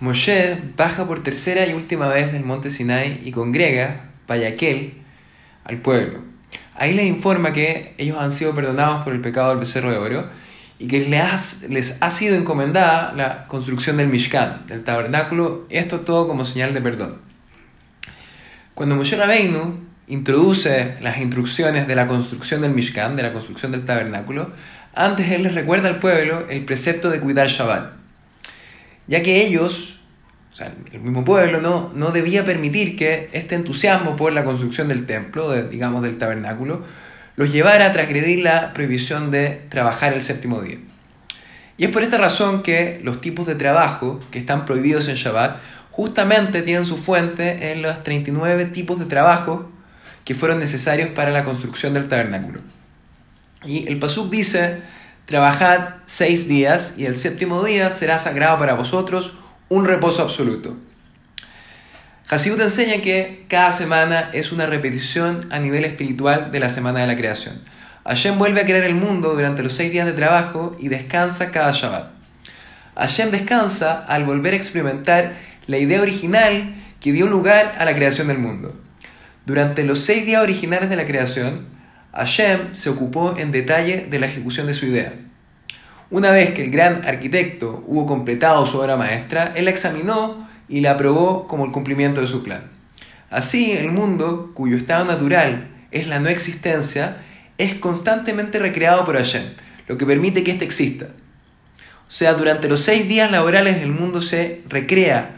Moshe baja por tercera y última vez del monte Sinai y congrega, Payaquel, al pueblo. Ahí les informa que ellos han sido perdonados por el pecado del becerro de oro y que les, ha sido encomendada la construcción del Mishkan, del tabernáculo, esto todo como señal de perdón. Cuando Moshe Rabbeinu introduce las instrucciones de la construcción del Mishkan, de la construcción del tabernáculo, antes él les recuerda al pueblo el precepto de cuidar Shabbat, ya que ellos, o sea, el mismo pueblo, no, no debía permitir que este entusiasmo por la construcción del templo, digamos del tabernáculo, los llevara a transgredir la prohibición de trabajar el séptimo día. Y es por esta razón que los tipos de trabajo que están prohibidos en Shabbat justamente tienen su fuente en los 39 tipos de trabajo que fueron necesarios para la construcción del tabernáculo. Y el Pasuk dice, trabajad seis días y el séptimo día será sagrado para vosotros, un reposo absoluto. Hasidut enseña que cada semana es una repetición a nivel espiritual de la semana de la creación. Hashem vuelve a crear el mundo durante los seis días de trabajo y descansa cada Shabbat. Hashem descansa al volver a experimentar la idea original que dio lugar a la creación del mundo. Durante los seis días originales de la creación, Hashem se ocupó en detalle de la ejecución de su idea. Una vez que el gran arquitecto hubo completado su obra maestra, él la examinó y la aprobó como el cumplimiento de su plan. Así, el mundo, cuyo estado natural es la no existencia, es constantemente recreado por Hashem, lo que permite que éste exista. O sea, durante los seis días laborales el mundo se recrea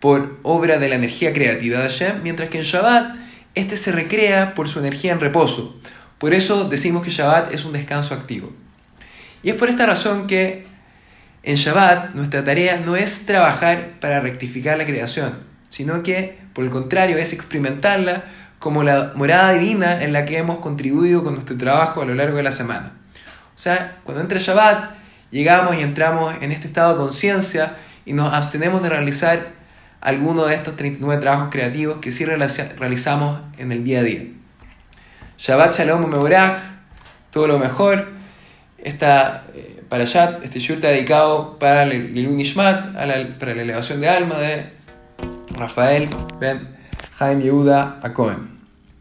por obra de la energía creativa de Hashem, mientras que en Shabbat este se recrea por su energía en reposo. Por eso decimos que Shabbat es un descanso activo. Y es por esta razón que en Shabbat nuestra tarea no es trabajar para rectificar la creación, sino que, por el contrario, es experimentarla como la morada divina en la que hemos contribuido con nuestro trabajo a lo largo de la semana. O sea, cuando entra Shabbat, llegamos y entramos en este estado de conciencia y nos abstenemos de realizar alguno de estos 39 trabajos creativos que sí realizamos en el día a día. Shabbat Shalom Mevorach, todo lo mejor. Esta eh, para allá, este shiur está dedicado para el Ishmat, para la elevación de alma de Rafael Ben Jaime Yehuda Acohen.